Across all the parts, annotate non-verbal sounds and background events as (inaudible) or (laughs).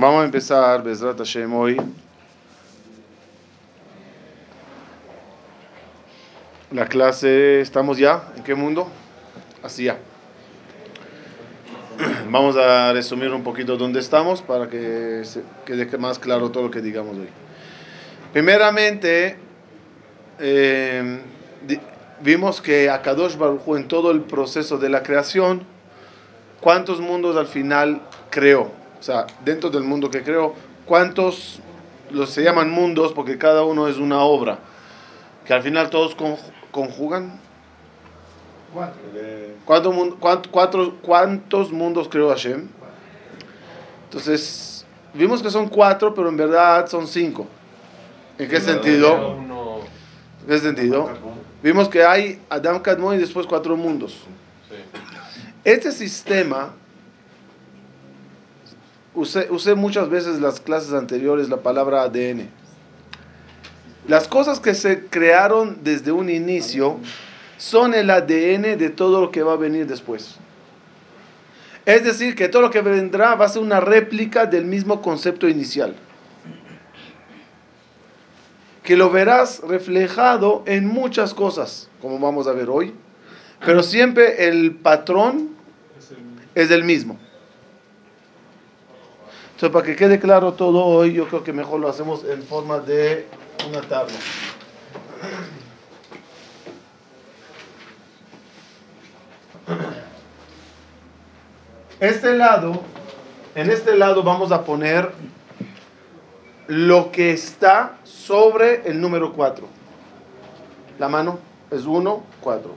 Vamos a empezar, Bezrat Hashem, hoy. La clase, ¿estamos ya? ¿En qué mundo? Así ya. (clears throat) Vamos a resumir un poquito dónde estamos para que quede más claro todo lo que digamos hoy. Primeramente, eh, vimos que Akadosh Baruj en todo el proceso de la creación, ¿cuántos mundos al final creó? O sea, dentro del mundo que creó, ¿cuántos los se llaman mundos? Porque cada uno es una obra. Que al final todos conjugan. ¿Cuántos, cuántos, cuántos mundos creó Hashem? Entonces, vimos que son cuatro, pero en verdad son cinco. ¿En qué sentido? ¿En qué sentido? Vimos que hay Adam Kadmon y después cuatro mundos. Este sistema usé, muchas veces en las clases anteriores la palabra ADN. Las cosas que se crearon desde un inicio son el ADN de todo lo que va a venir después. Es decir, que todo lo que vendrá va a ser una réplica del mismo concepto inicial. Que lo verás reflejado en muchas cosas, como vamos a ver hoy, pero siempre el patrón es el mismo. Entonces, para que quede claro todo hoy, yo creo que mejor lo hacemos en forma de una tabla. Este lado, en este lado vamos a poner lo que está sobre el número 4. La mano es 1, 4.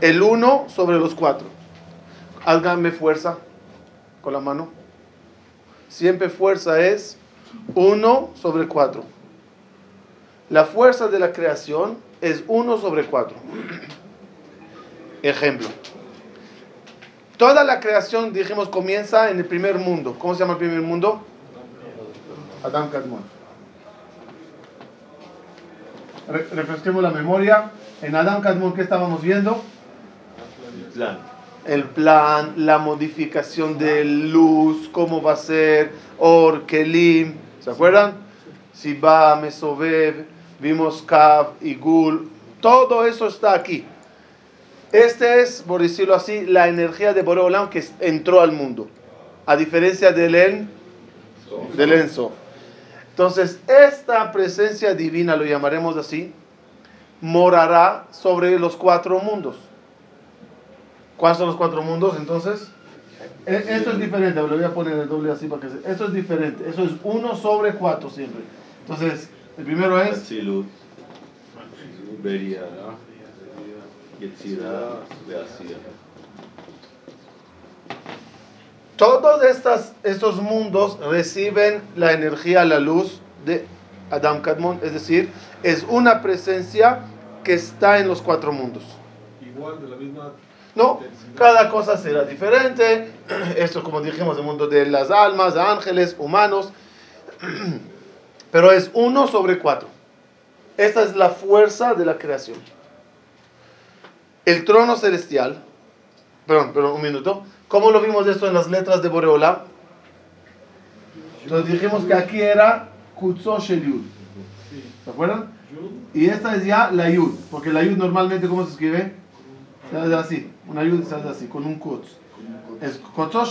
El 1 sobre los 4. Háganme fuerza con la mano. Siempre fuerza es 1 sobre 4. La fuerza de la creación es 1 sobre 4. Ejemplo. Toda la creación, dijimos, comienza en el primer mundo. ¿Cómo se llama el primer mundo? Adam Kadmon. refresquemos la memoria. En Adam Kadmon, ¿qué estábamos viendo? Plan el plan, la modificación de luz, cómo va a ser, Or, Kelim, ¿se acuerdan? Siba, Mesovev, vimos Kav y Gul, todo eso está aquí. Este es, por decirlo así, la energía de Boreolam que entró al mundo, a diferencia del En, del Enso. Entonces, esta presencia divina, lo llamaremos así, morará sobre los cuatro mundos. ¿Cuáles son los cuatro mundos entonces? E, esto es diferente, lo voy a poner el doble así para que se... Esto es diferente, eso es uno sobre cuatro siempre. Entonces, el primero es... Todos estas, estos mundos reciben la energía, la luz de Adam Kadmon, es decir, es una presencia que está en los cuatro mundos. Igual, de la misma no, cada cosa será diferente. (clears throat) Esto, como dijimos, el mundo de las almas, de ángeles, humanos. (clears throat) Pero es uno sobre cuatro. Esta es la fuerza de la creación. El trono celestial. Perdón, perdón, un minuto. ¿Cómo lo vimos esto en las letras de Boreola? Entonces dijimos que aquí era Kutso. ¿Se acuerdan? Y esta es ya la Yud. Porque la Yud normalmente, ¿cómo se escribe? Se hace así. Una yud se hace así, con un kutz. Es,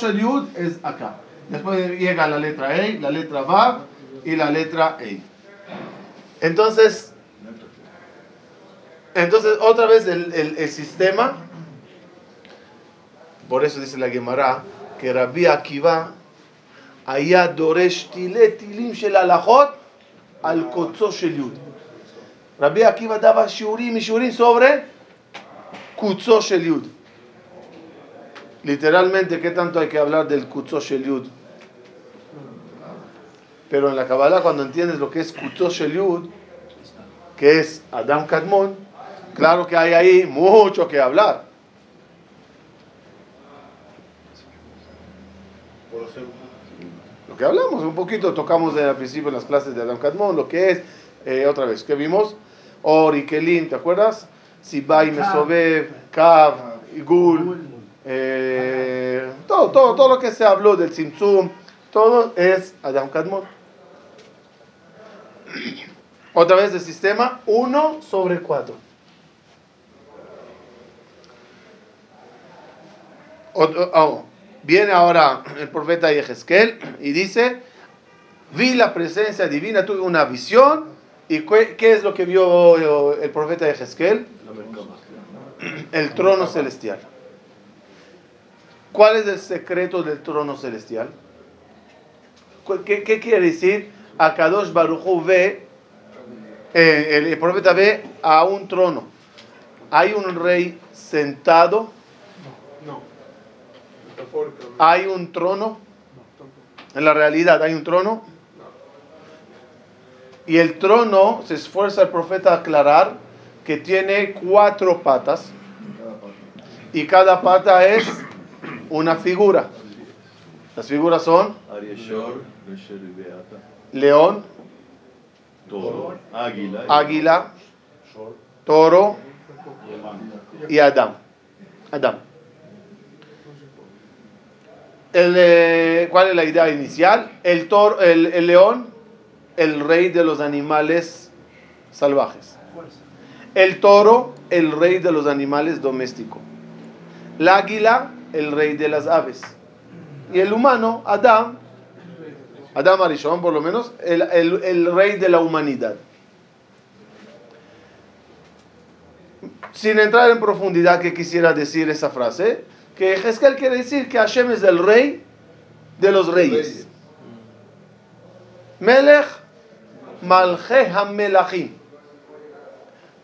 el yud es acá. Después llega la letra E, la letra Vav y la letra E. Entonces, entonces otra vez el, el, el sistema, por eso dice la Gemara, que Rabbi Akiva היה דורש תילי תילים של הלכות על קוצו של יוד. רבי עקיבא דבה שיעורים משיעורים sobre Kutso Shel Yud. Literalmente, ¿qué tanto hay que hablar del Kutso Shel Yud? Pero en la Kabbalah, cuando entiendes lo que es Kutso Shel Yud, que es Adam Kadmon, claro que hay ahí mucho que hablar. Lo que hablamos un poquito, tocamos al principio en las clases de Adam Kadmon, lo que es, eh, otra vez, ¿qué vimos? Ori, ¿te acuerdas? Sibai, Mesobev, Kav, Igul. Eh, todo, todo, todo lo que se habló del Tzimtzum, Todo es Adam Kadmon. (clears throat) Otra vez el sistema 1 sobre 4. Oh, viene ahora el profeta Yehezkel y dice, vi la presencia divina, tuve una visión. ¿Y qué, es lo que vio el profeta Yehezkel? El trono celestial. ¿Cuál es el secreto del trono celestial? ¿Qué, quiere decir? Akadosh Baruchu ve, eh, el, profeta ve a un trono. Hay un rey sentado. No. Hay un trono. En la realidad hay un trono. Y el trono, se esfuerza el profeta a aclarar que tiene cuatro patas. Y cada pata es una figura. Las figuras son león, águila, toro y Adam. Adam. Eh, ¿Cuál es la idea inicial? El, toro, el, león, el rey de los animales salvajes. El toro, el rey de los animales domésticos. La águila, el rey de las aves. Y el humano, Adam, Adam Arishon por lo menos, el, el rey de la humanidad. Sin entrar en profundidad, ¿qué quisiera decir esa frase? Que Hezkel quiere decir que Hashem es el rey de los reyes. Melech Malche Melachim.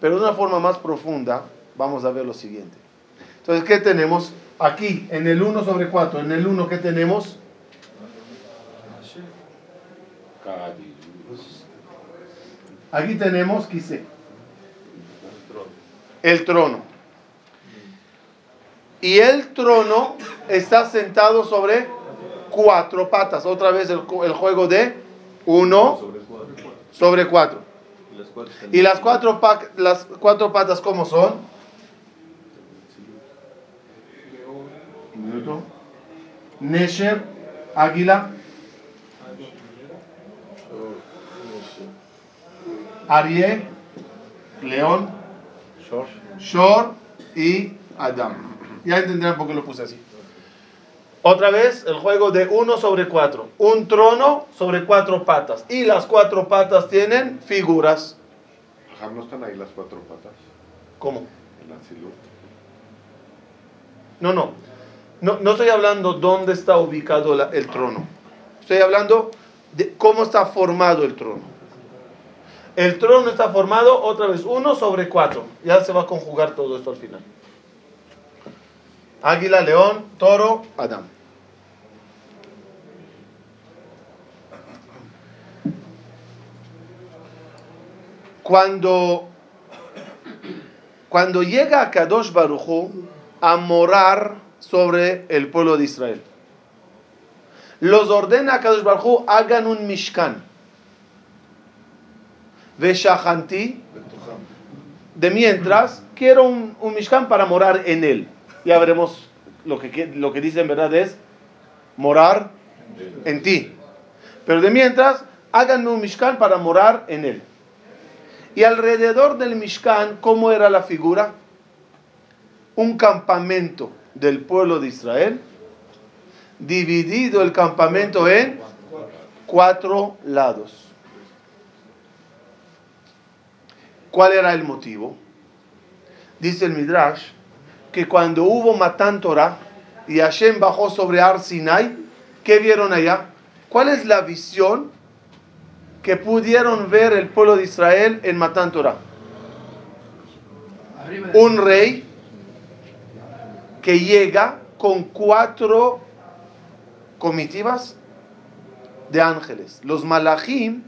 Pero de una forma más profunda, vamos a ver lo siguiente. Entonces, ¿qué tenemos? Aquí, en el 1 sobre 4, en el 1, ¿qué tenemos? Aquí tenemos, quise, el trono. Y el trono está sentado sobre cuatro patas. Otra vez el, juego de uno sobre cuatro. Y las cuatro, las cuatro patas, ¿cómo son? minuto. Nesher, águila. Arie, león. Shor y Adam. Ya entenderán por qué lo puse así. Otra vez el juego de uno sobre cuatro. Un trono sobre cuatro patas. Y las cuatro patas tienen figuras. ¿No están ahí las cuatro patas? ¿Cómo? En la No, no. No, no estoy hablando dónde está ubicado el trono. Estoy hablando de cómo está formado el trono. El trono está formado otra vez uno sobre cuatro. Ya se va a conjugar todo esto al final. Águila, león, toro, Adán. Cuando, cuando llega a Kadosh Baruchu a morar sobre el pueblo de Israel. Los ordena a Kadosh Baruj hagan un mishkan. Veshahanti. De mientras, quiero un, un, mishkan para morar en él. Ya veremos lo que, lo que dice en verdad es morar en ti. Pero de mientras, háganme un mishkan para morar en él. Y alrededor del mishkan, ¿cómo era la figura? Un campamento del pueblo de Israel, dividido el campamento en cuatro lados. ¿Cuál era el motivo? Dice el Midrash que cuando hubo Matan Torah y Hashem bajó sobre Ar Sinai, ¿qué vieron allá? ¿Cuál es la visión que pudieron ver el pueblo de Israel en Matan Torah? Un rey que llega con cuatro comitivas de ángeles. Los malachim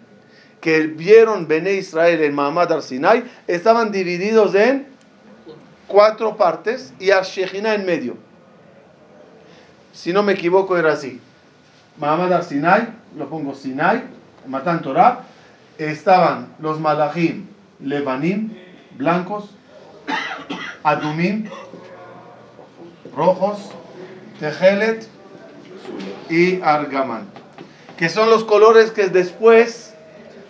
que vieron Bene Israel en Mahamad al-Sinai estaban divididos en cuatro partes y al en medio. Si no me equivoco era así. Mahamad al-Sinai, lo pongo Sinai, Matan Torah, estaban los malachim levanim, blancos, (coughs) adumim, rojos, tejelet y argamán. que son los colores que después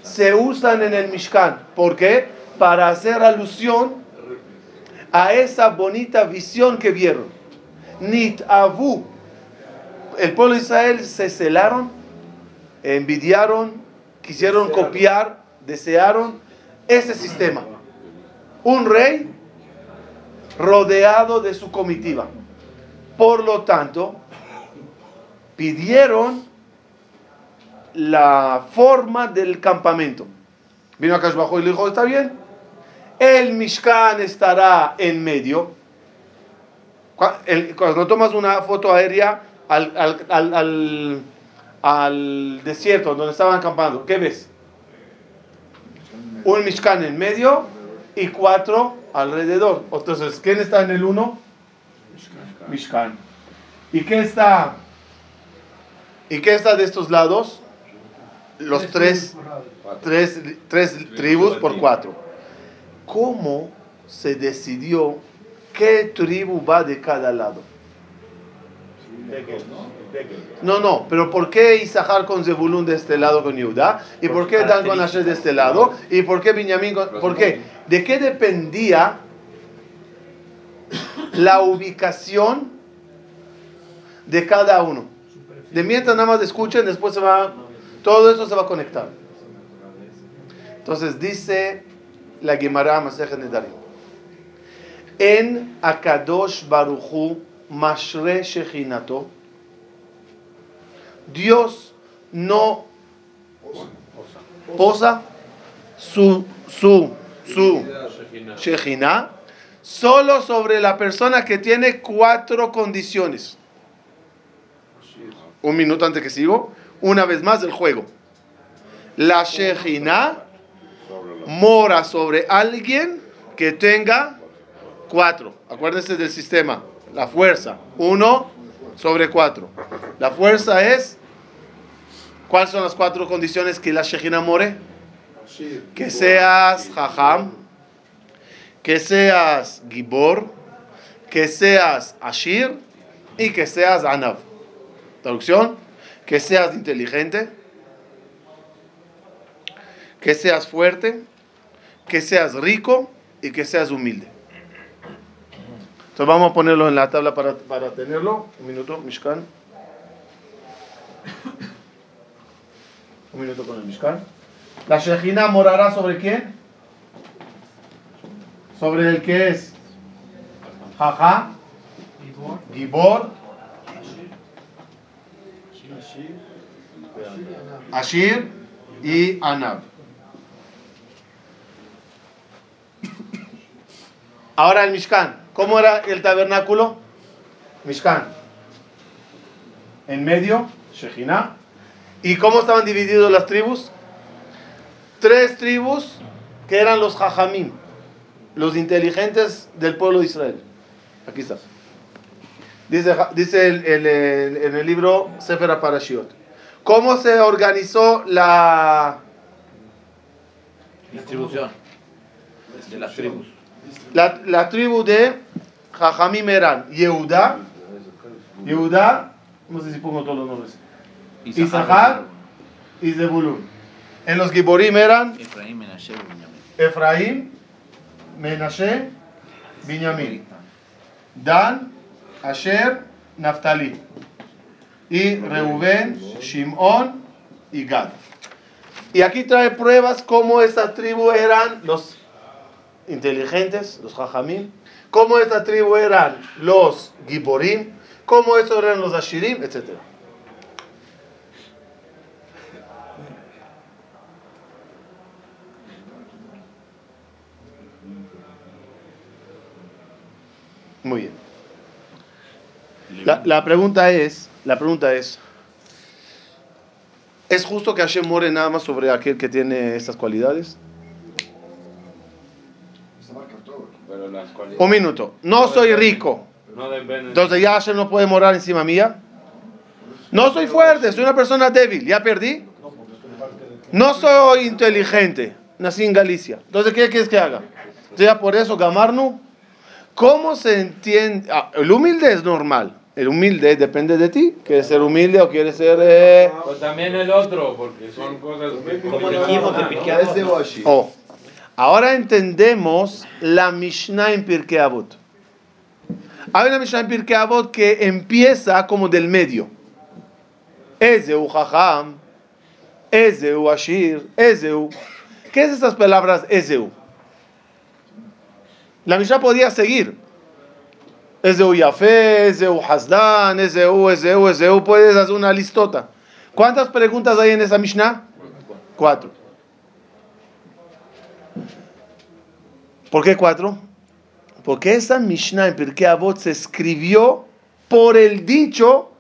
se usan en el Mishkan. ¿Por qué? Para hacer alusión a esa bonita visión que vieron. Nit Avu. El pueblo de Israel se celaron, envidiaron, quisieron copiar, desearon ese sistema. Un rey rodeado de su comitiva. Por lo tanto, pidieron la forma del campamento. Vino acá bajo y le dijo, está bien, el Mishkan estará en medio. Cuando tomas una foto aérea al, al desierto donde estaban acampando, ¿qué ves? Un Mishkan en medio y cuatro alrededor. Entonces, ¿quién está en el uno? Mishkan. ¿Y qué está? ¿Y qué está de estos lados? Los tres, tres, tres tribus por cuatro. ¿Cómo se decidió qué tribu va de cada lado? No, no, pero ¿por qué Isahar con Zebulun de este lado con Yehuda? ¿Y por qué Dan con Asher de este lado? ¿Y por qué Benjamín con... ¿Por qué? ¿De qué dependía la ubicación de cada uno? De mientras nada más escuchen, después se va... Todo eso se va a conectar. Entonces dice la Gemara Masechet Nedarim. En Akadosh Baruchu Mashre Shechinato Dios no posa su, su, su Shejina solo sobre la persona que tiene cuatro condiciones. Un minuto antes que sigo. Una vez más el juego. La Shejina mora sobre alguien que tenga cuatro. Acuérdense del sistema. La fuerza. Uno sobre cuatro. La fuerza es. ¿Cuáles son las cuatro condiciones que la Shejina more? Que seas Jajam, que seas Gibor, que seas Ashir y que seas Anav. Traducción: que seas inteligente, que seas fuerte, que seas rico y que seas humilde. Entonces vamos a ponerlo en la tabla para, para tenerlo. Un minuto, Mishkan. Un minuto con el Mishkan. La Shejina morará sobre quién? Sobre el que es Jaja, Gibor, Ashir y Anab. Ahora el Mishkan. ¿Cómo era el tabernáculo? Mishkan. En medio, Shejina. ¿Y cómo estaban divididos las tribus? Tres tribus que eran los Jajamim, los inteligentes del pueblo de Israel. Aquí está. Dice, dice en el libro Sefer Parashiot. ¿Cómo se organizó la distribución de las tribus? La, la tribu de Jajamim eran Yehuda, Yehuda, no sé si pongo todos los nombres, Isahar y Zebulun. En los Giborim eran Efraín, Menashe, Benjamín. Efraín, Menashe, Binyamin. Dan, Asher, Naftali. Y Reuben, Shimón y Gad. Y aquí trae pruebas cómo esta tribu eran los inteligentes, los Jajamim, cómo esta tribu eran los Giborim, cómo estos eran los Ashirim, etc. Muy bien. La, la pregunta es, la pregunta es, ¿es justo que Hashem more nada más sobre aquel que tiene estas cualidades? Pero las cualidades. Un minuto. No soy rico. Entonces ya Hashem no puede morar encima mía. No soy fuerte, soy una persona débil. Ya perdí. No soy inteligente. Nací en Galicia. Entonces, ¿qué quieres que haga? Entonces, ya por eso, Gamarnu. ¿Cómo se entiende? Ah, el humilde es normal. El humilde depende de ti. ¿Quieres ser humilde o quieres ser.? Eh... Pues también el otro, porque son cosas. Como dijimos, que ¿no? Oh. Ahora entendemos la Mishnah en Pirkei Avot. Hay una Mishnah en Pirkei Avot que empieza como del medio. Ezeu Jajam, Ezeu Ashir, Ezeu. ¿Qué es esas palabras Ezeu? La Mishnah podía seguir. Ezeu Yafé, Ezeu Hasdan, Ezeu, Ezeu, Ezeu. Puedes hacer una listota. ¿Cuántas preguntas hay en esa Mishnah? Cuatro. ¿Por qué cuatro? Porque esa Mishnah en Pirkei Avot se escribió por el dicho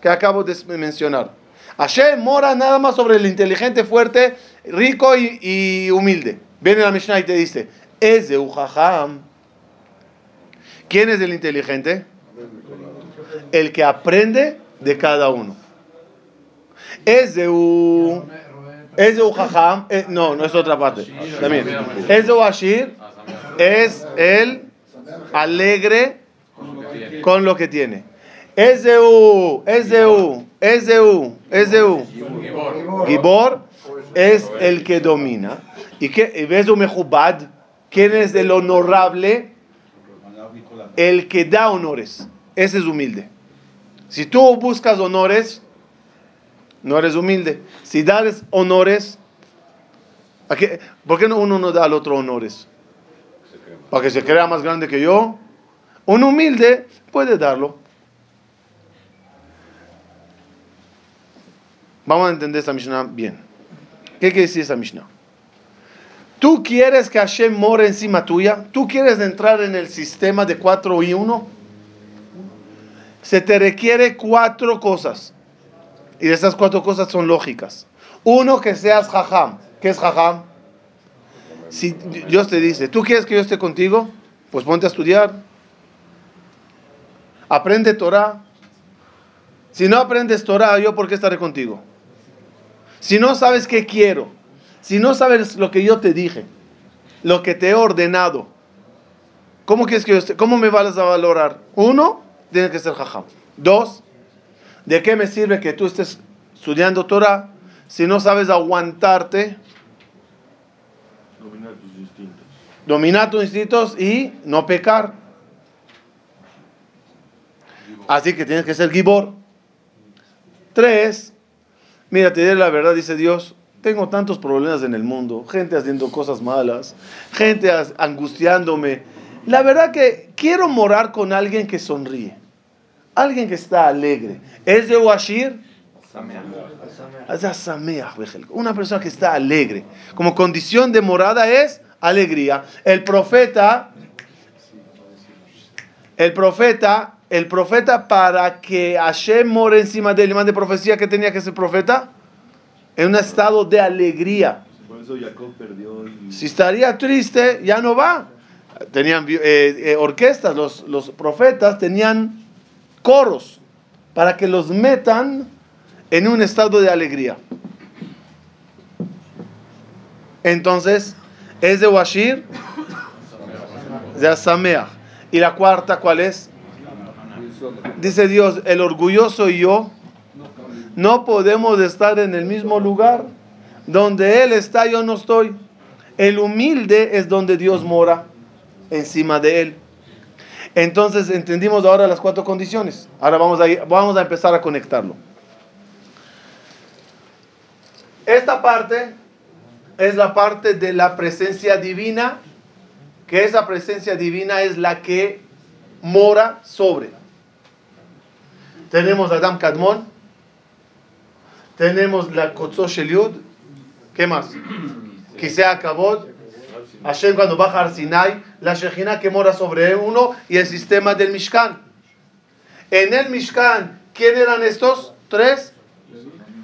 que acabo de mencionar. Hashem mora nada más sobre el inteligente, fuerte, rico y, y humilde. Viene la Mishnah y te dice, es de. ¿Quién es el inteligente? El que aprende de cada uno. Es de U. Es de Ujaham. eh, no, no es otra parte. También. Es de Ashir. Es el alegre con lo que tiene. Es de U. Es U. Gibor es el que domina. ¿Y qué? ves un mejubad? ¿Quién es el honorable? El que da honores. Ese es humilde. Si tú buscas honores, no eres humilde. Si das honores, ¿a qué- ¿por qué no uno no da al otro honores? Para que se crea más grande que yo. Un humilde puede darlo. Vamos a entender esta Mishnah bien. ¿Qué quiere decir esta Mishnah? ¿Tú quieres que Hashem more encima tuya? ¿Tú quieres entrar en el sistema de 4 y 1? Se te requiere cuatro cosas. Y esas cuatro cosas son lógicas. Uno, que seas jajam. ¿Qué es jajam? Si Dios te dice, ¿tú quieres que yo esté contigo? Pues ponte a estudiar. Aprende Torah. Si no aprendes Torah, ¿yo por qué estaré contigo? Si no sabes qué quiero, si no sabes lo que yo te dije, lo que te he ordenado, ¿cómo quieres que yo esté? ¿Cómo me vas a valorar? Uno, tiene que ser jajam. Dos, ¿de qué me sirve que tú estés estudiando Torah si no sabes aguantarte, Dominar tus instintos. dominar tus instintos y no pecar? Así que tienes que ser gibor. Tres, mira, te diré la verdad, dice Dios, tengo tantos problemas en el mundo, gente haciendo cosas malas, gente angustiándome. La verdad que quiero morar con alguien que sonríe, alguien que está alegre. ¿Es de Washir? Una persona que está alegre. Como condición de morada es alegría. El profeta, el profeta, el profeta para que Hashem more encima de él y mande profecía que tenía que ser profeta en un estado de alegría. Por eso Jacob perdió y... Si estaría triste, ya no va. Tenían eh, eh, orquestas, los, los profetas tenían coros para que los metan en un estado de alegría. Entonces, es de Washir, de Asameach. ¿Y la cuarta cuál es? Dice Dios, el orgulloso y yo no podemos estar en el mismo lugar. Donde Él está, yo no estoy. El humilde es donde Dios mora, encima de Él. Entonces entendimos ahora las cuatro condiciones. Ahora vamos a, vamos a empezar a conectarlo. Esta parte es la parte de la presencia divina, que esa presencia divina es la que mora sobre. Tenemos Adam Kadmon, tenemos la Kotzos Shel Yud, ¿qué más? Kisea Kabod, Hashem cuando baja al Sinai, la Shekhinah que mora sobre uno y el sistema del Mishkan. En el Mishkan, ¿quién eran estos? Tres.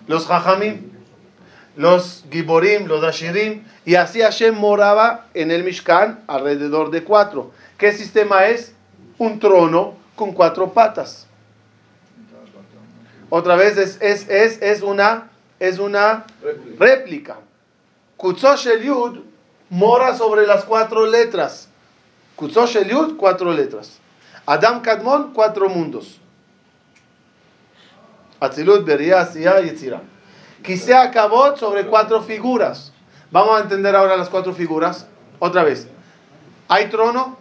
Los Jajamim, los Giborim, los Ashirim, y así Hashem moraba en el Mishkan alrededor de cuatro. ¿Qué sistema es? Un trono con cuatro patas. Otra vez es, es, es, es una, es una réplica. Kutzosh el Yud mora sobre las cuatro letras. Kutzosh el Yud, cuatro letras. Adam Kadmon, cuatro mundos. Atzilut, Beria, Asiya y. Quise acabó sobre cuatro figuras. Vamos a entender ahora las cuatro figuras. Otra vez. ¿Hay trono?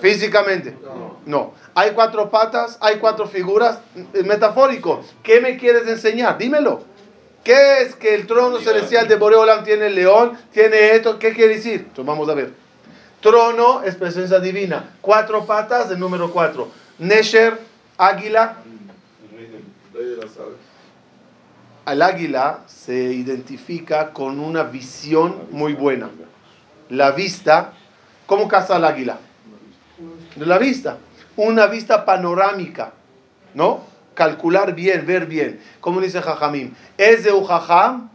Físicamente. No. ¿Hay cuatro patas? ¿Hay cuatro figuras? Es metafórico. ¿Qué me quieres enseñar? Dímelo. ¿Qué es que el trono celestial de Boreolam tiene el león? ¿Tiene esto? ¿Qué quiere decir? Entonces vamos a ver. Trono es presencia divina. Cuatro patas, el número cuatro. Nesher, águila. Al águila se identifica con una visión muy buena. La vista, ¿cómo caza el águila? De la vista. Una vista panorámica, ¿no? Calcular bien, ver bien. ¿Cómo dice Jajamim? Es de Ujajam,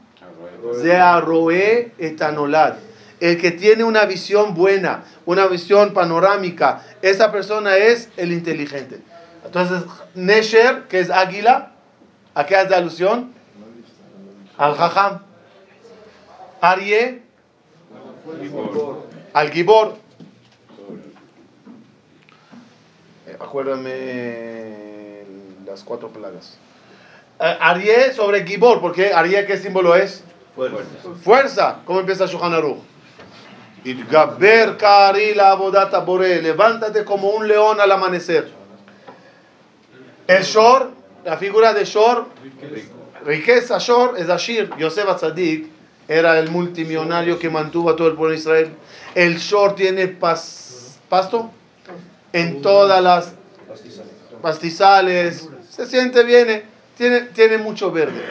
de etanolad. El que tiene una visión buena, una visión panorámica, esa persona es el inteligente. Entonces, Nesher, que es águila, ¿a qué hace alusión? Al Jajam. Arie, al Gibor. Eh, Acuérdame las cuatro plagas. Eh, Arie sobre Gibor, porque Arie, ¿qué símbolo es? Fuerza. Fuerza. ¿Cómo empieza Shulchan Aruch? Itgaber karila abodata bore. Levántate como un león al amanecer. El Shor, la figura de Shor, riqueza Shor es Ashir. Yosef Atzadik era el multimillonario que mantuvo a todo el pueblo de Israel. El Shor tiene pas- pasto en todas las pastizales. Se siente bien, eh, tiene, tiene mucho verde.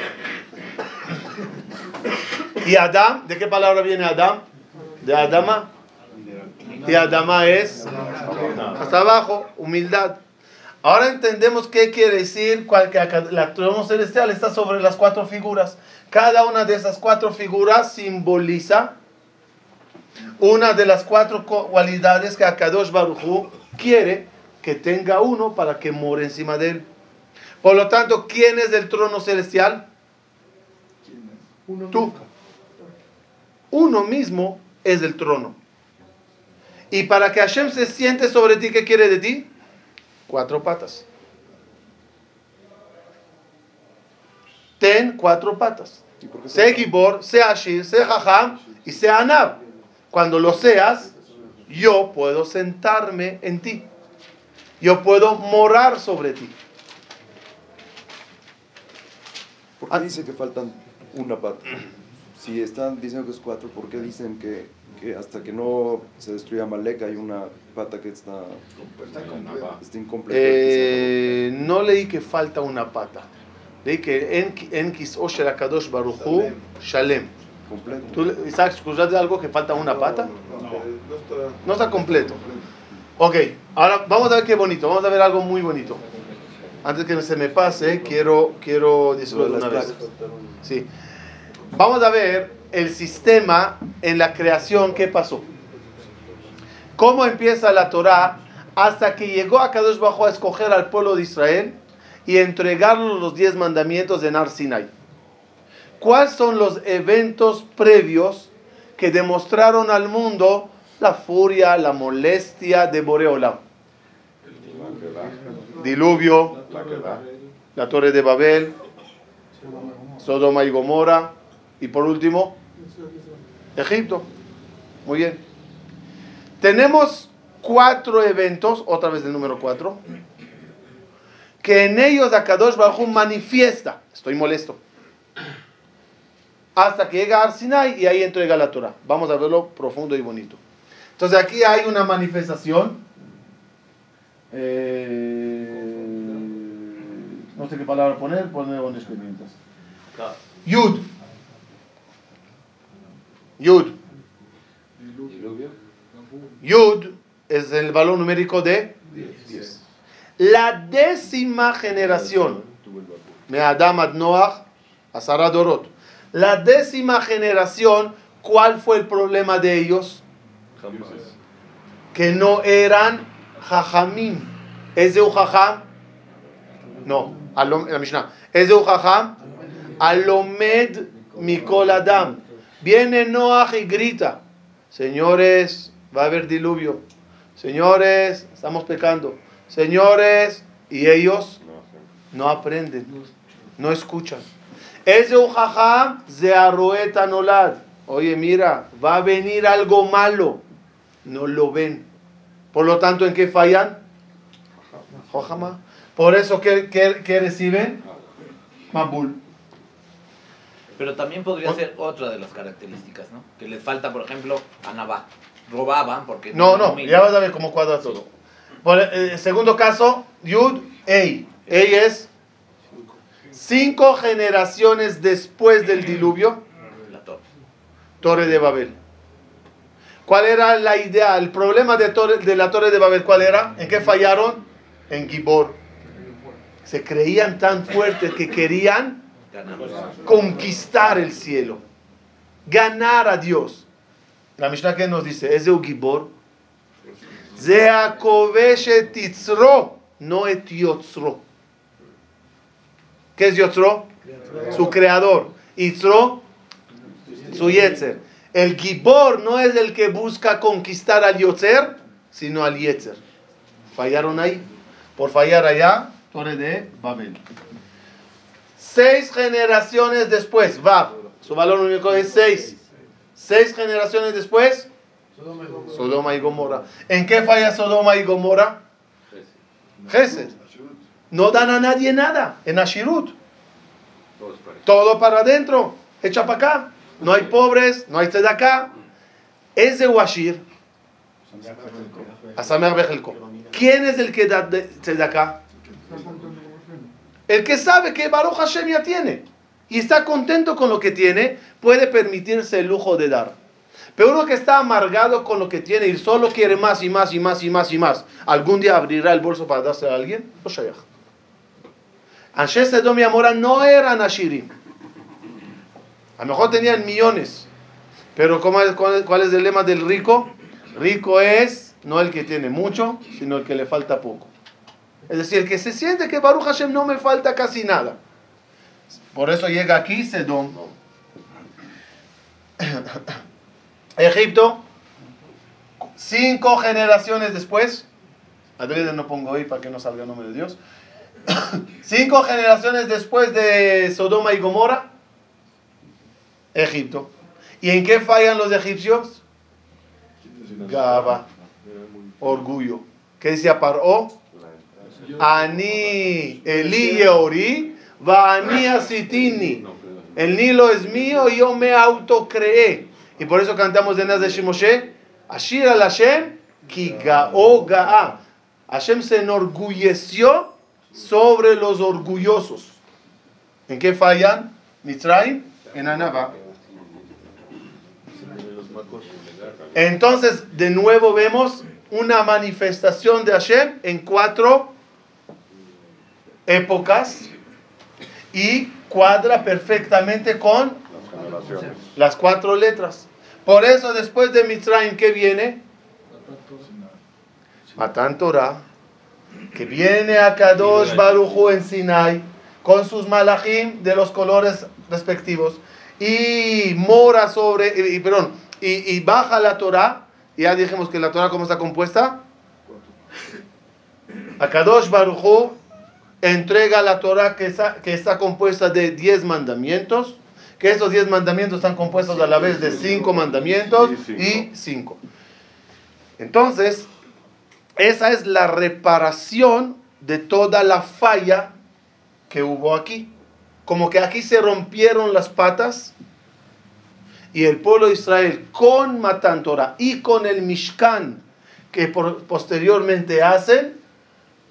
Y Adam, ¿de qué palabra viene Adam? De Adama. Y Adama es hasta abajo, humildad. Ahora entendemos qué quiere decir que la trono celestial está sobre las cuatro figuras. Cada una de esas cuatro figuras simboliza una de las cuatro cualidades que Akadosh Baruchu quiere que tenga uno para que more encima de él. Por lo tanto, ¿quién es el trono celestial? Tú. Uno mismo es el trono. Y para que Hashem se siente sobre ti, ¿qué quiere de ti? Cuatro patas. Ten cuatro patas. Sé Gibor, sé Ashir, sé Jajam y sé Anab. Cuando lo seas, yo puedo sentarme en ti. Yo puedo morar sobre ti. ¿Por Ah. qué dice que faltan una pata? Si están diciendo que es cuatro, ¿por qué dicen que, que hasta que no se destruya Malek hay una pata que está, está incompleta? Eh, no leí que falta una pata. Leí que en, en Kis'o shel Akadosh Baruch Hu, Shalem. completo. ¿Tú, Isaac, escuchaste algo que falta una pata? No está completo. Ok, ahora vamos a ver qué bonito. Vamos a ver algo muy bonito. Antes que se me pase, quiero, quiero decirlo de una vez. Sí. Vamos a ver el sistema en la creación que pasó. Cómo empieza la Torá hasta que llegó a Kadosh Bajo a escoger al pueblo de Israel y entregarle los diez mandamientos en Ar Sinai. ¿Cuáles son los eventos previos que demostraron al mundo la furia, la molestia de Boreolam? Diluvio, la torre de Babel, Sodoma y Gomorra y por último Egipto. Muy bien. Tenemos cuatro eventos, otra vez el número cuatro, que en ellos Akadosh Baruj manifiesta, estoy molesto, hasta que llega a Sinai y ahí entrega la Torah. Vamos a verlo profundo y bonito. Entonces aquí hay una manifestación. eh, no sé qué palabra poner, poner en mientras. Yud. Yud. Yud es el valor numérico de 10. La décima generación. Me Adam ad Noach, Dorot. La décima generación, ¿cuál fue el problema de ellos? Que no eran jajamim. ¿Es de un jajam? No, la Mishnah. ¿Es de un jajam? Alomed Mikol Adam. Viene Noach y grita: Señores, va a haber diluvio. Señores, estamos pecando. Señores, Y ellos no aprenden, no escuchan. Ese ujajam arroeta nolad. Oye, mira, va a venir algo malo. No lo ven. Por lo tanto, ¿en qué fallan? Jojama. Por eso, ¿qué, qué, qué reciben? Mabul. Pero también podría ser otra de las características, ¿no? Que les falta, por ejemplo, a Nabá. Robaban porque... No, no, ya vas a ver cómo cuadra todo. Por el el segundo caso, Yud, Ei. Ei es cinco generaciones después del diluvio, La torre. Torre de Babel. ¿Cuál era la idea? El problema de, torre- de la Torre de Babel, ¿cuál era? ¿En qué fallaron? En Gibor. Se creían tan fuertes que querían conquistar el cielo, ganar a Dios. La Mishnah que nos dice, es de Gibor. Zea titzro, no et yotzro. ¿Qué es yotzro? Su creador. Itzro, su yetzer. El Gibor no es el que busca conquistar al yotzer, sino al yetzer. Fallaron ahí. Por fallar allá, Torre de Babel. Seis generaciones después, Vav, su valor único es seis. Seis generaciones después, Sodoma y Gomorra. ¿En qué falla Sodoma y Gomorra? Gesed. No dan a nadie nada en Ashirut. Todo para adentro, echa para acá. No hay pobres, no hay tzedakah. Es de Washir. Asamer Bejelko. ¿Quién es el que da tzedakah? El que sabe que Baruch Hashem ya tiene y está contento con lo que tiene, puede permitirse el lujo de dar. Pero uno que está amargado con lo que tiene y solo quiere más y más y más y más y más, ¿algún día abrirá el bolso para darse a alguien? No shayach. Anshe Sedom y Amora no eran Ashirim. A lo mejor tenían millones. Pero ¿cómo es- cuál, es, cuál es el lema del rico? Rico es no el que tiene mucho, sino el que le falta poco. Es decir, el que se siente que Baruch Hashem no me falta casi nada. Por eso llega aquí Sedom. (coughs) Egipto, cinco generaciones después, adrede no pongo ahí para que no salga el nombre de Dios, (coughs) cinco generaciones después de Sodoma y Gomorra, Egipto. ¿Y en qué fallan los egipcios? Gaba, orgullo. ¿Qué decía Paró? Ani Eli Yeori, Asitini. El Nilo es mío y yo me autocreé. Y por eso cantamos de Naz de Shimoshe, Ashir al Hashem, ki ga'o ga'a. Hashem se enorgulleció sobre los orgullosos. ¿En qué fallan? Mitzrayim, en Anaba. Entonces, de nuevo vemos una manifestación de Hashem en cuatro épocas y cuadra perfectamente con las cuatro letras. Por eso después de Mitzrayim, ¿qué viene? Matan Torah, que viene a Kadosh Baruchu en Sinai con sus malachim de los colores respectivos y mora sobre, y, y- perdón, y, y baja la Torah. Ya dijimos que la Torah cómo está compuesta. A Kadosh Baruchu entrega la Torah que está, que está compuesta de 10 mandamientos, que esos 10 mandamientos están compuestos a la vez de 5 mandamientos y 5. Entonces, esa es la reparación de toda la falla que hubo aquí. Como que aquí se rompieron las patas y el pueblo de Israel con Matan Torah y con el Mishkan que por- posteriormente hacen,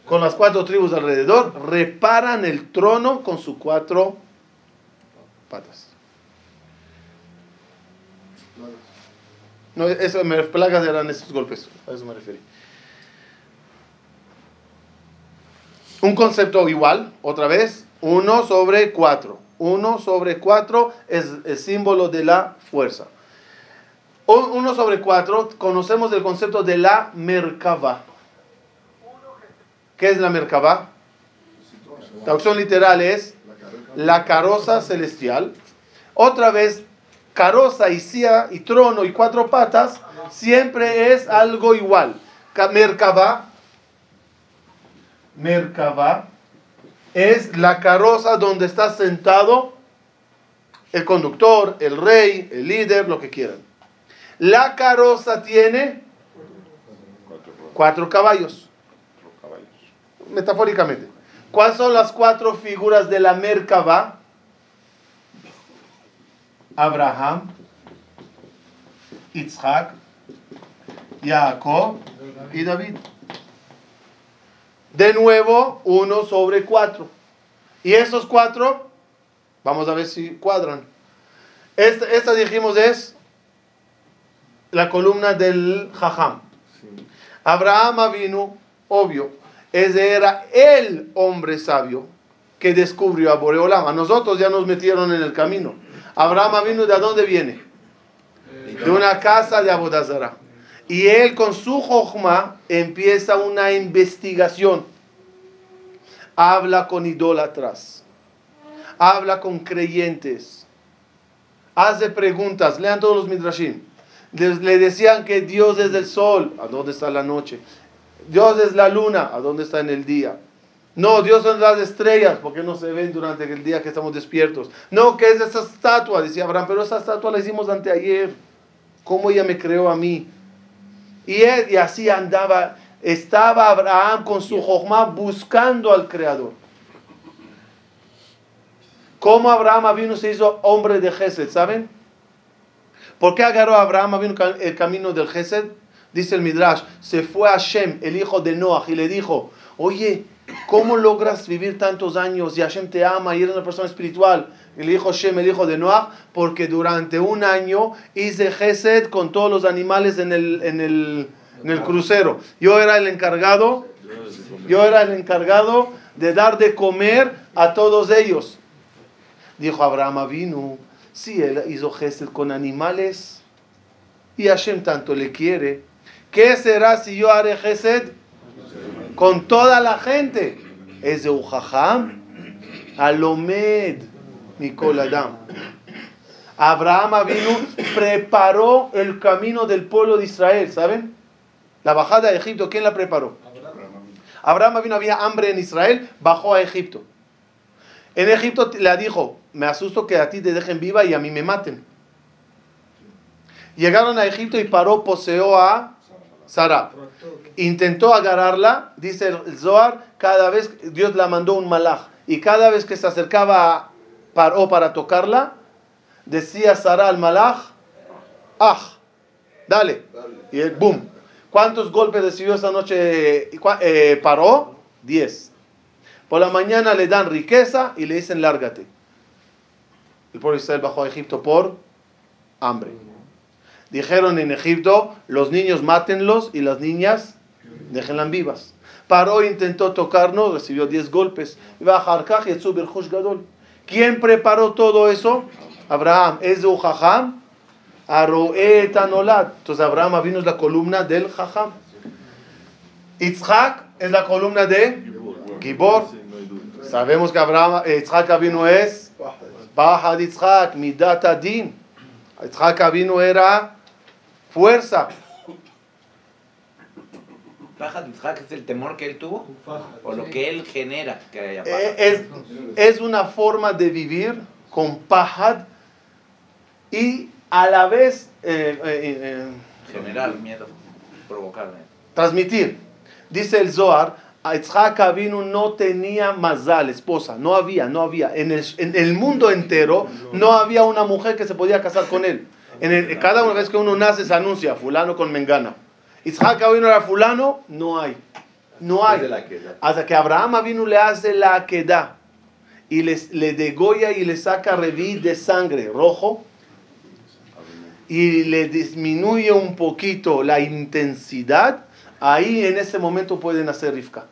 con las cuatro tribus alrededor, reparan el trono con sus cuatro patas. No, eso me plagas eran esos golpes, a eso me referí. Un concepto igual, otra vez, 1 sobre 4. 1 sobre 4 es el símbolo de la fuerza. 1 sobre 4, conocemos el concepto de la Merkava. ¿Qué es la Merkava? La traducción literal es la carroza celestial. Otra vez, carroza y silla y trono y cuatro patas siempre es algo igual. Merkava Merkava es la carroza donde está sentado el conductor, el rey, el líder, lo que quieran. La carroza tiene cuatro caballos, metafóricamente. ¿Cuáles son las cuatro figuras de la Merkava? Abraham, Isaac, Jacob y David. De nuevo, uno sobre cuatro. Y esos cuatro, vamos a ver si cuadran. Esta, esta dijimos es la columna del Jajam. Abraham vino, obvio, ese era el hombre sabio que descubrió a Boreolam. A nosotros ya nos metieron en el camino. Abraham vino, ¿de dónde viene? De una casa de Abodazara. Y él con su jochma empieza una investigación. Habla con idólatras. Habla con creyentes. Hace preguntas. Lean todos los midrashim. Le decían que Dios es el sol. ¿A dónde está la noche? Dios es la luna. ¿A dónde está en el día? No, Dios son las estrellas, porque no se ven durante el día que estamos despiertos. No, que es esa estatua, decía Abraham, pero esa estatua la hicimos anteayer. ¿Cómo ella me creó a mí? Y, él, y así andaba, estaba Abraham con su Jochma buscando al Creador. ¿Cómo Abraham vino se hizo hombre de Gesed? ¿Saben? ¿Por qué agarró a Abraham vino el camino del Gesed? Dice el Midrash, se fue a Shem, el hijo de Noah, y le dijo, oye, ¿cómo logras vivir tantos años y Hashem te ama y eres una persona espiritual? Y le dijo el hijo de Noah, porque durante un año hice Gesed con todos los animales en el, en el, en el crucero. Yo era el encargado, yo era el encargado de dar de comer a todos ellos. Dijo Abraham vino, si él hizo Gesed con animales y Hashem tanto le quiere, ¿qué será si yo haré Gesed con toda la gente? Es de Ujajam, Alomed, Mikol Adam. Abraham vino, preparó el camino del pueblo de Israel, ¿saben? La bajada de Egipto, ¿quién la preparó? Abraham vino, había hambre en Israel, bajó a Egipto. En Egipto le dijo, me asusto que a ti te dejen viva y a mí me maten. Llegaron a Egipto y paró, poseó a Sara. Intentó agarrarla, dice el Zohar, cada vez Dios la mandó un malaj. Y cada vez que se acercaba, paró para tocarla, decía Sara al malaj, ah, dale. Y él, boom. ¿Cuántos golpes recibió esa noche? Eh, paró, diez. Por la mañana le dan riqueza y le dicen lárgate. El pueblo Israel bajó a Egipto por hambre. Dijeron en Egipto, los niños mátenlos y las niñas déjenlas vivas. Paró, intentó tocarnos, recibió 10 golpes. ¿Quién preparó todo eso? Abraham. Es Anolad. Entonces Abraham vino es la columna del Jajam. Yitzhak es la columna de Gibor. Sabemos que Abraham, Yitzhak vino es Bahad Yitzhak, Midat Adin. Yitzhak vino era fuerza. Pajad Yitzhak es el temor que él tuvo o lo que él genera que haya Eh, Es, es una forma de vivir con pajad y a la vez eh, eh, eh, generar miedo, provocar miedo. transmitir. Dice el Zohar, Yitzhak Avinu no tenía mazal, esposa, no había, no había. En el, en el mundo entero no había una mujer que se podía casar con él. En el- cada vez que uno nace se anuncia, fulano con mengana. Yitzhak Avinu era fulano, no hay. No hay. Hasta que Abraham Avinu le hace la queda y les, le degolla y le saca reví de sangre rojo y le disminuye un poquito la intensidad, ahí en ese momento pueden hacer Rifka.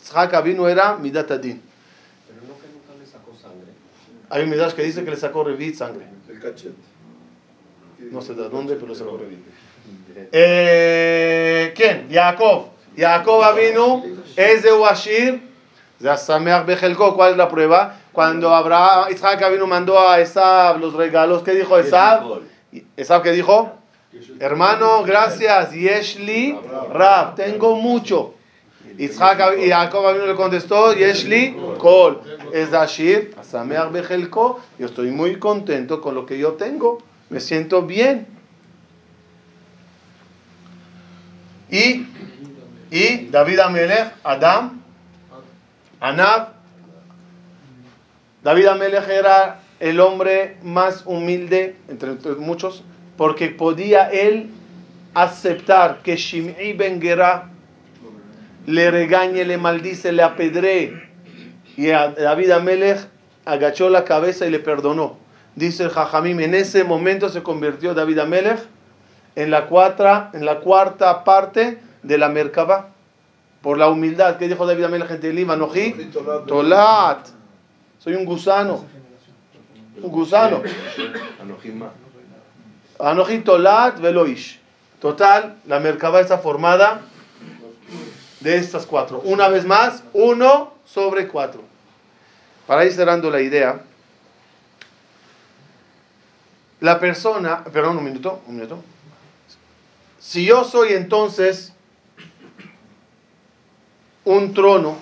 Yitzhak Avinu era Midat Adin. Pero no que nunca le sacó sangre. Hay un Midrash que dice que le sacó reví sangre. El cachete. No sé de dónde, pero le sacó reví. Eh, ¿Quién? Jacob. Jacob Avinu es de Bejelko. ¿Cuál es la prueba? Cuando Abraham, Isaac Avinu mandó a Esab los regalos, ¿qué dijo Esab? Esab qué dijo? Hermano, gracias. Yeshli Rab, tengo mucho. Isaac y Jacob Avinu le contestó, Yeshli Kol. Es Ashir, Bechelko. Yo estoy muy contento con lo que yo tengo. Me siento bien. Y, y David Amelech, Adam, Anab. David Amelech era el hombre más humilde entre muchos porque podía él aceptar que Shim'i Ben le regañe, le maldice, le apedree. Y a David Amelech agachó la cabeza y le perdonó. Dice el Jajamim, en ese momento se convirtió David Amelech en la, cuarta, en la cuarta parte de la Merkabah. Por la humildad. ¿Qué dijo David Amelech en Telim? Anoji, Tolat. Soy un gusano. Un gusano. Anoji, Tolat, Veloish. Total, la Merkabah está formada de estas cuatro. Una vez más, uno sobre cuatro. Para ir cerrando la idea, la persona, perdón, un minuto, un minuto. Si yo soy entonces un trono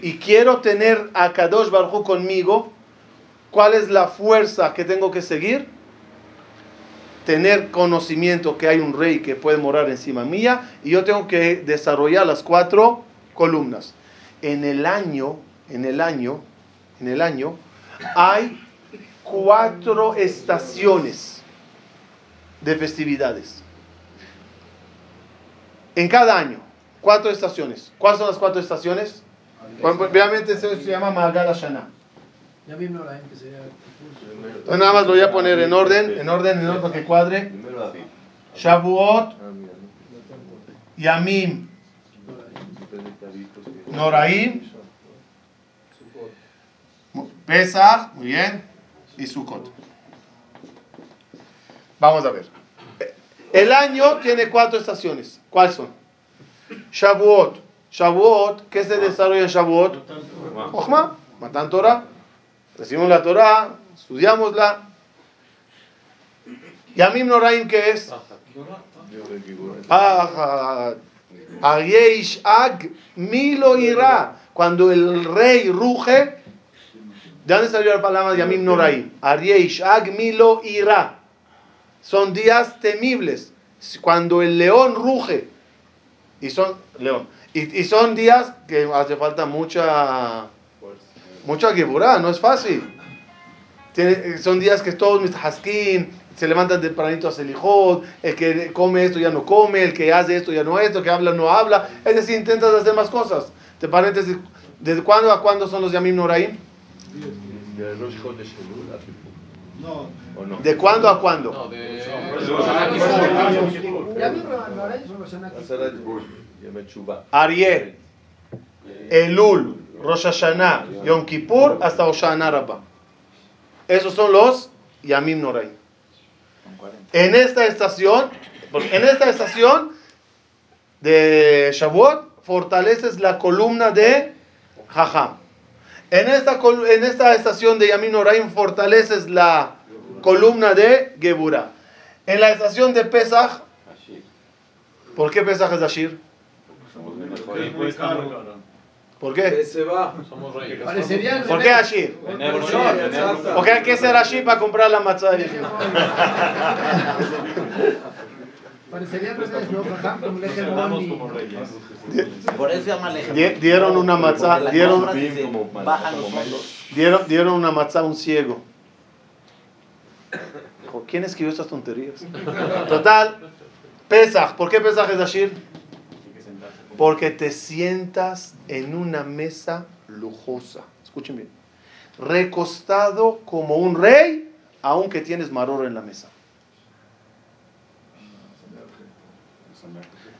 y quiero tener a Kadosh Baruj conmigo, ¿cuál es la fuerza que tengo que seguir? Tener conocimiento que hay un rey que puede morar encima mía y yo tengo que desarrollar las cuatro columnas. En el año, en el año, en el año, hay cuatro estaciones de festividades. En cada año, cuatro estaciones. ¿Cuáles son las cuatro estaciones? Obviamente se, se llama Magal Shana. Entonces nada más lo voy a poner en orden, en orden, en orden que cuadre. Shavuot, Yamim, Noraim, Pesach, muy bien, y Sukkot. Vamos a ver. El año tiene cuatro estaciones. ¿Cuáles son? Shavuot. Shavuot, ¿qué se desarrolla en Shavuot? Ochma, Matan Torah. Recibimos la Torah, estudiamosla. Yamim Noraim, ¿qué es? Arieish Ag Milo Ira. Cuando el rey ruge, ¿de dónde salió la palabra Yamim Noraim? Arieish Milo Ira. Son días temibles. Cuando el león ruge, y son, león, y, y son días que hace falta mucha, mucha geburá, no es fácil. Tiene- son días que todos mis haskin se levantan tempranito a hacer lijot, el que come esto ya no come, el que hace esto ya no esto, el que habla no habla. Es decir, intentas hacer más cosas. ¿Te paréntesis? ¿Desde cuándo a cuándo son los Yamim Noraim? De Rosh Chodesh Elul a Kippur. No, ¿O no? ¿De cuándo a cuándo? No, de... Ariel, Elul, Rosh Hashanah, Yom Kippur, hasta Hoshana Rabbah. Esos son los Yamim 40. En esta estación, en esta estación de Shavuot, fortaleces la columna de Jajam. En esta, en esta estación de Yamin Oraim, fortaleces la columna de Geburah. En la estación de Pesach, ¿por qué Pesach es Ashir? ¿Por qué? Se va. Somos reyes. ¿Por qué Ashir? Porque hay que ser Ashir para comprar la matzah de. (laughs) Parecería al revés, ¿no? Jajam como el eje y- Por eso llama Alejem. Di- Dieron una dieron, bajan los. Dieron, dieron una matzá a un ciego. Dijo, ¿quién escribió estas tonterías? Total, Pesach. ¿Por qué Pesach es Ashir? Porque te sientas en una mesa lujosa. Escuchen bien. Recostado como un rey, aunque tienes maror en la mesa.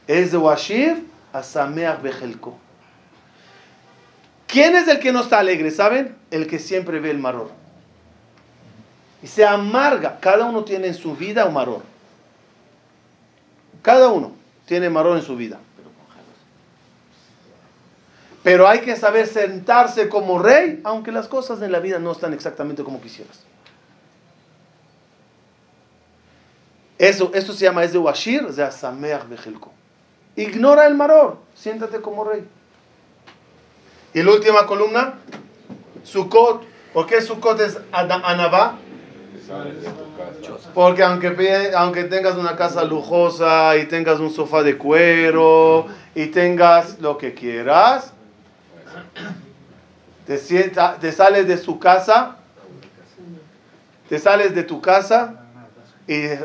Es de Washir a Sameach Bejelko. ¿Quién es el que no está alegre? ¿Saben? El que siempre ve el maror. Y se amarga. Cada uno tiene en su vida un maror. Cada uno tiene maror en su vida. Pero hay que saber sentarse como rey, aunque las cosas en la vida no están exactamente como quisieras. Eso, esto se llama es de Washir, de Asameach Bejelko. Ignora el maror. siéntate como rey. Y la última columna, Sukkot. ¿Por qué Sukkot es Anabá? Porque aunque, aunque tengas una casa lujosa y tengas un sofá de cuero y tengas lo que quieras, te, sienta, te sales de su casa, te sales de tu casa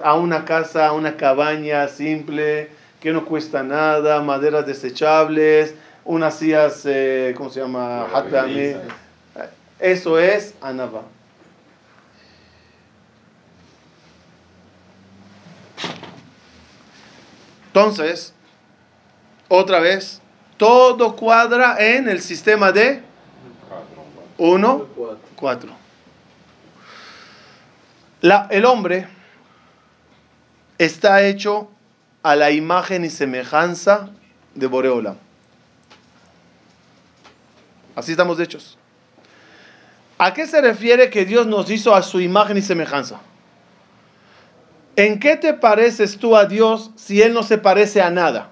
a una casa, a una cabaña simple que no cuesta nada, maderas desechables, unas sillas, eh, ¿cómo se llama? Eso es Anaba. Entonces, otra vez, todo cuadra en el sistema de 1, 4. El hombre está hecho a la imagen y semejanza de Boreola. Así estamos hechos. ¿A qué se refiere que Dios nos hizo a su imagen y semejanza? ¿En qué te pareces tú a Dios si Él no se parece a nada?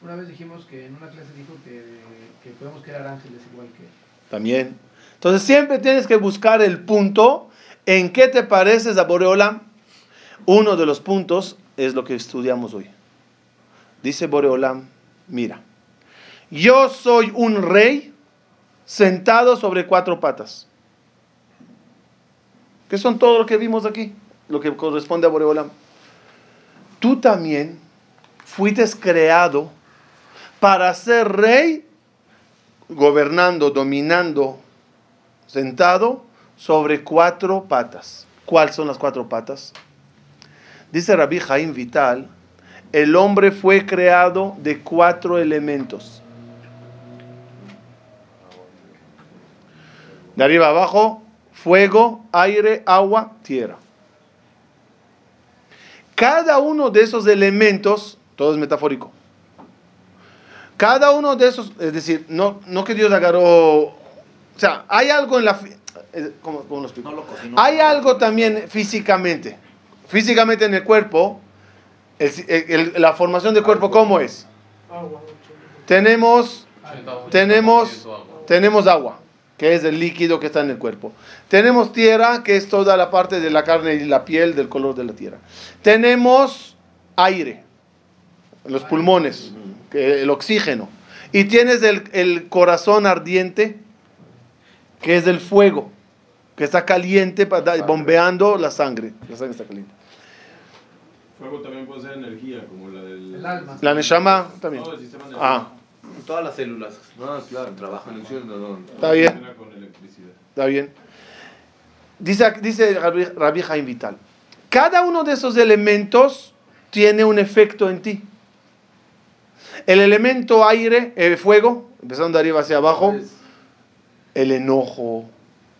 Una vez dijimos que en una clase dijo que, podemos crear ángeles igual que Él. También. Entonces siempre tienes que buscar el punto en qué te pareces a Boreolam. Uno de los puntos es lo que estudiamos hoy. Dice Boreolam, mira, yo soy un rey sentado sobre cuatro patas. ¿Qué son todo lo que vimos aquí? lo que corresponde a Boreolam. Tú también fuiste creado para ser rey, gobernando, dominando, sentado sobre cuatro patas. ¿Cuáles son las cuatro patas? Dice Rabbi Jaim Vital, el hombre fue creado de cuatro elementos. De arriba abajo, fuego, aire, agua, tierra. Cada uno de esos elementos, todo es metafórico, cada uno de esos, es decir, no, no que Dios agarró, o sea, hay algo en la... Eh, ¿Cómo, lo explico? hay algo también físicamente. Físicamente en el cuerpo, la formación del cuerpo, ¿cómo es? Tenemos, tenemos, tenemos agua que es el líquido que está en el cuerpo. Tenemos tierra, que es toda la parte de la carne y la piel del color de la tierra. Tenemos aire, los pulmones, el oxígeno. Y tienes el, corazón ardiente, que es el fuego, que está caliente, bombeando la sangre. La sangre está caliente. Fuego también puede ser energía, como la del... alma. La neshama también. ah. Todas las células. No, claro, trabajan Está bien. Está bien. Dice, dice Rabbi Jaim Vital. Cada uno de esos elementos tiene un efecto en ti. El elemento aire, el fuego, empezando de arriba hacia abajo, el enojo,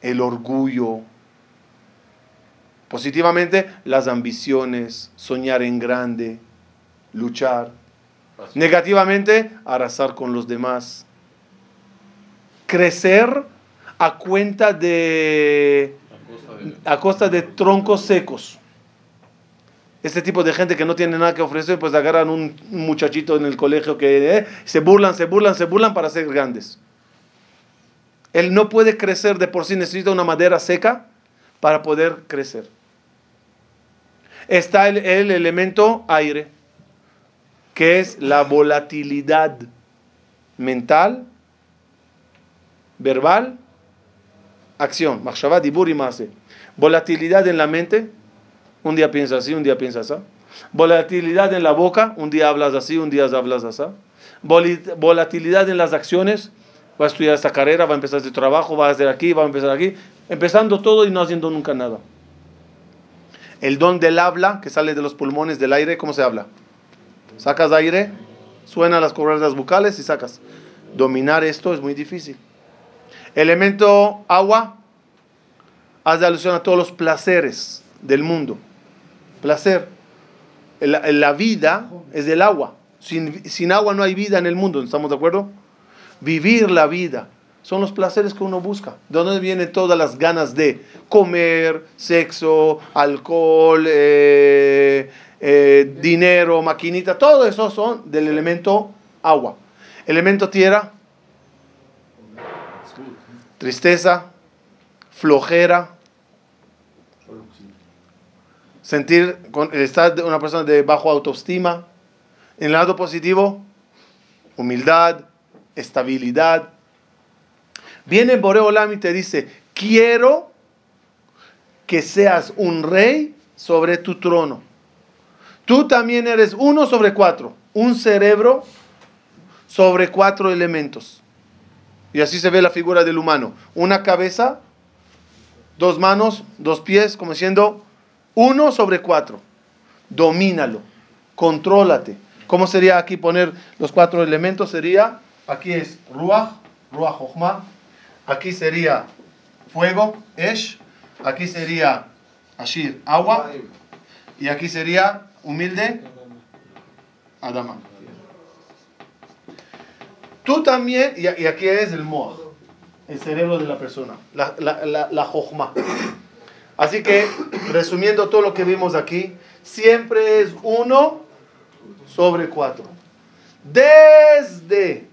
el orgullo. Positivamente, las ambiciones, soñar en grande, luchar. Negativamente, arrasar con los demás. Crecer a cuenta de... a costa de troncos secos. Este tipo de gente que no tiene nada que ofrecer, pues agarran un, muchachito en el colegio que eh, se burlan, se burlan, se burlan para ser grandes. Él no puede crecer de por sí, necesita una madera seca para poder crecer. Está el elemento aire que es la volatilidad mental, verbal, acción, Volatilidad en la mente, un día piensas así, un día piensas así. Volatilidad en la boca, un día hablas así, un día hablas así. Volatilidad en las acciones, va a estudiar esta carrera, va a empezar este trabajo, va a hacer aquí, va a empezar aquí, empezando todo y no haciendo nunca nada. El don del habla, que sale de los pulmones del aire, ¿cómo se habla? Sacas aire, suenan las cuerdas bucales y sacas. Dominar esto es muy difícil. Elemento agua, hace alusión a todos los placeres del mundo. Placer. La, vida es del agua. Sin, sin, agua no hay vida en el mundo, ¿estamos de acuerdo? Vivir la vida, son los placeres que uno busca. ¿De dónde vienen todas las ganas de comer, sexo, alcohol, eh, eh, dinero, maquinita? Todo eso son del elemento agua. Elemento tierra, tristeza, flojera, sentir estar una persona de bajo autoestima. En el lado positivo, humildad, estabilidad. Viene Boreolam y te dice, quiero que seas un rey sobre tu trono. Tú también eres uno sobre cuatro, un cerebro sobre cuatro elementos. Y así se ve la figura del humano. Una cabeza, dos manos, dos pies, como diciendo, uno sobre cuatro. Domínalo, contrólate. ¿Cómo sería aquí poner los cuatro elementos? Sería, aquí es Ruach, Ruach Jochma. Aquí sería fuego, Esh. Aquí sería Ashir, agua. Y aquí sería humilde, Adama. Tú también, y aquí es el Moach, el cerebro de la persona, la, la, la, la Así que, resumiendo todo lo que vimos aquí, siempre es uno sobre cuatro. Desde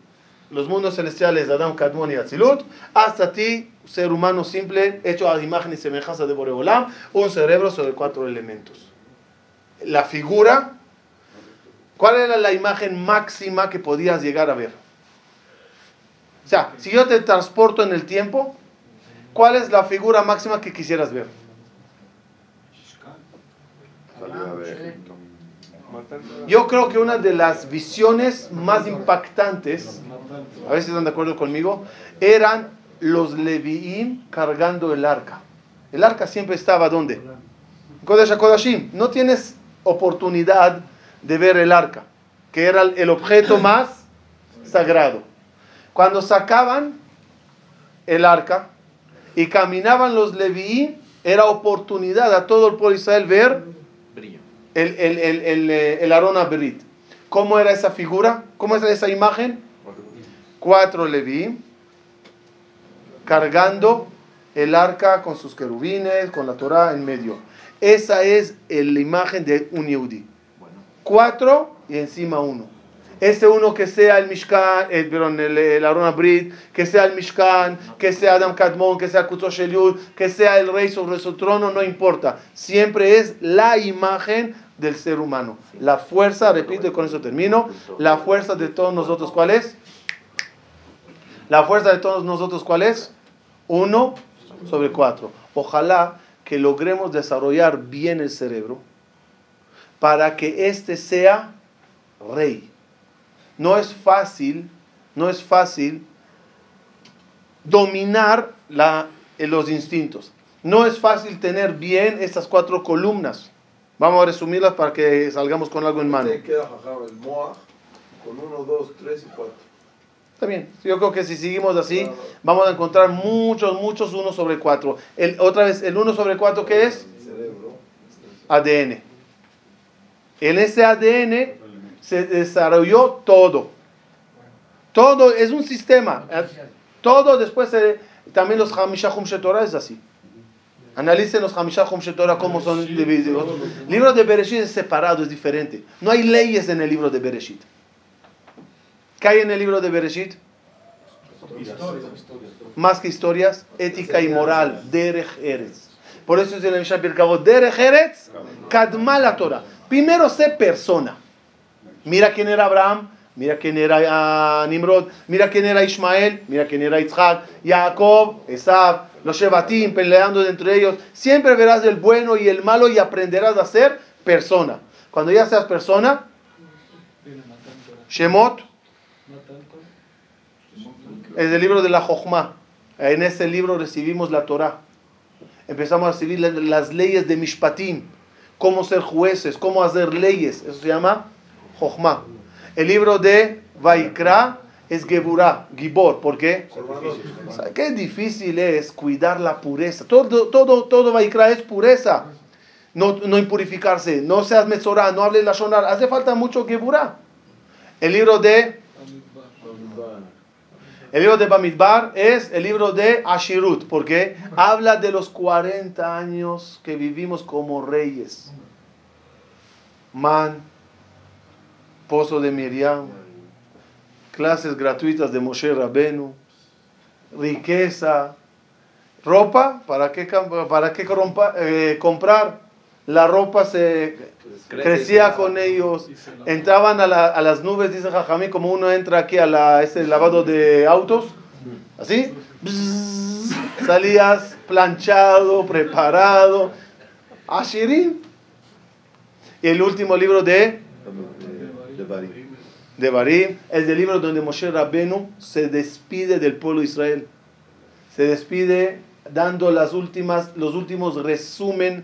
los mundos celestiales de Adán, Kadmon y Atzilut, hasta ti, ser humano simple, hecho a imagen y semejanza de Boreolam, un cerebro sobre cuatro elementos. La figura, ¿cuál era la imagen máxima que podías llegar a ver? O sea, si yo te transporto en el tiempo, ¿cuál es la figura máxima que quisieras ver? Yo creo que una de las visiones más impactantes, a si están de acuerdo conmigo, eran los Leviim cargando el arca. El arca siempre estaba ¿dónde? Kodesh HaKodashim. No tienes oportunidad de ver el arca, que era el objeto más sagrado. Cuando sacaban el arca y caminaban los Leviim, era oportunidad a todo el pueblo Israel ver el, el, el, el, eh, el Arona Berit. ¿Cómo era esa figura? ¿Cómo era esa imagen? Cuatro Leví cargando el arca con sus querubines, con la Torah en medio. Esa es la imagen de un Yehudi. Cuatro y encima uno. Ese uno que sea el Mishkan, el, el, el Arona Brit, que sea el Mishkan, que sea Adam Kadmon, que sea Kutosh Eliud, que sea el rey sobre su trono, no importa. Siempre es la imagen del ser humano. La fuerza, repito y con eso termino, la fuerza de todos nosotros, ¿cuál es? La fuerza de todos nosotros, ¿cuál es? Uno sobre cuatro. Ojalá que logremos desarrollar bien el cerebro para que éste sea rey. No es fácil, no es fácil dominar la, los instintos. No es fácil tener bien estas cuatro columnas. Vamos a resumirlas para que salgamos con algo en mano. queda el con 1, 2, 3 y 4. Está bien. Yo creo que si seguimos así, vamos a encontrar muchos, muchos 1 sobre 4. El, otra vez, ¿el 1 sobre 4 qué es? Cerebro. ADN. En ese ADN se desarrolló todo. Todo es un sistema. Todo después, también los Hamisha Hum Shetorah es así. Analicen los Hamisha Hum Shetorah cómo son divididos. El libro de Bereshit es separado, es diferente. No hay leyes en el libro de Bereshit. ¿Qué hay en el libro de Bereshit? Más que historias, ética y moral. Derech Eretz. Por eso es en el Mishnah Pirkavot, Derech Eretz, Kadma la Torah. Primero sé persona. Mira quién era Abraham, mira quién era uh, Nimrod, mira quién era Ismael, mira quién era Isaac, Jacob, Esab, los Shebatim peleando entre ellos. Siempre verás el bueno y el malo y aprenderás a ser persona. Cuando ya seas persona, Shemot, es el libro de la Jochma. En ese libro recibimos la Torah. Empezamos a recibir las leyes de Mishpatim, cómo ser jueces, cómo hacer leyes. Eso se llama Jochma. El libro de Vaikra es Geburah, Gibor. ¿Por qué? Qué difícil es cuidar la pureza. Todo, todo, todo Vaikra es pureza. No, no impurificarse, no seas mesorá, no hables la sonar. Hace falta mucho Geburah. El libro de El libro de Bamidbar es el libro de Ashirut, porque habla de los 40 años que vivimos como reyes. Man, pozo de Miriam, clases gratuitas de Moshe Rabenu, riqueza, ropa, ¿para qué, para qué corrompa- eh, comprar? La ropa se crecía con ellos, entraban a, la- a las nubes, dice Jajamí, como uno entra aquí a la, ese lavado de autos, así, Bzzz, salías planchado, preparado, Ashirin. Y el último libro de De Bari. de Barim, es el libro donde Moshe Rabbenu se despide del pueblo de Israel. Se despide dando las últimas, los últimos resumen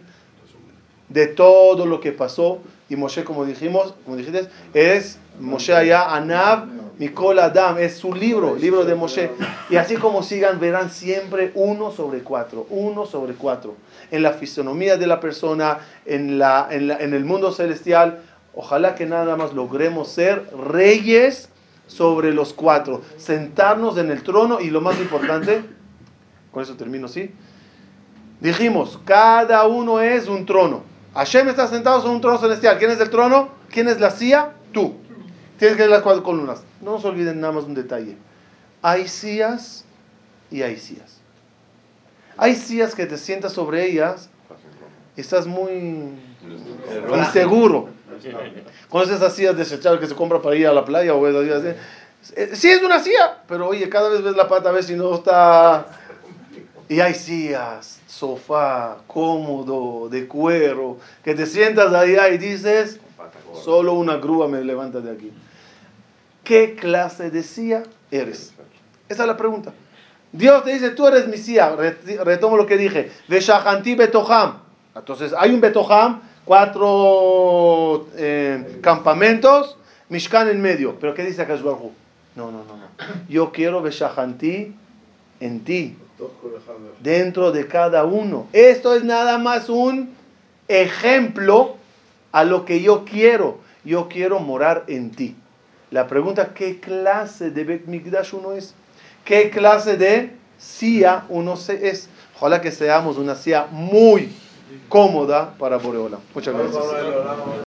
de todo lo que pasó. Y Moshe, como dijimos, como dijiste, es Moshe allá, Anab, Mikol Adam, es su libro, libro de Moshe. Y así como sigan, verán siempre uno sobre cuatro, uno sobre cuatro. En la fisonomía de la persona, en, la, en, la- en el mundo celestial. Ojalá que nada más logremos ser reyes sobre los cuatro, sentarnos en el trono y lo más importante, (coughs) con eso termino, ¿sí? Dijimos, cada uno es un trono. Hashem está sentado sobre un trono celestial. ¿Quién es el trono? ¿Quién es la silla? Tú. Tienes que ver las cuatro columnas. No nos olviden nada más un detalle. Hay sillas y hay sillas. Hay sillas que te sientas sobre ellas estás muy inseguro. (laughs) ¿Conoces esas sillas desechables que se compra para ir a la playa o esas sillas? Eh, Sí es una silla, pero oye, cada vez ves la pata a ver si no está... Y hay sillas, sofá, cómodo, de cuero, que te sientas allá y dices, solo una grúa me levanta de aquí. ¿Qué clase de silla eres? Esa es la pregunta. Dios te dice, tú eres mi silla. Re- Retomo lo que dije. Veshahanti betoham. Entonces, hay un betoham, cuatro eh, campamentos, Mishkan en medio. ¿Pero qué dice acá Baruj? No, no, no, no. Yo quiero Veshahanti en ti dentro de cada uno. Esto es nada más un ejemplo a lo que yo quiero. Yo quiero morar en ti. La pregunta, ¿qué clase de Bet Migdash uno es? ¿Qué clase de silla uno es? Ojalá que seamos una silla muy cómoda para Boreola. Muchas gracias.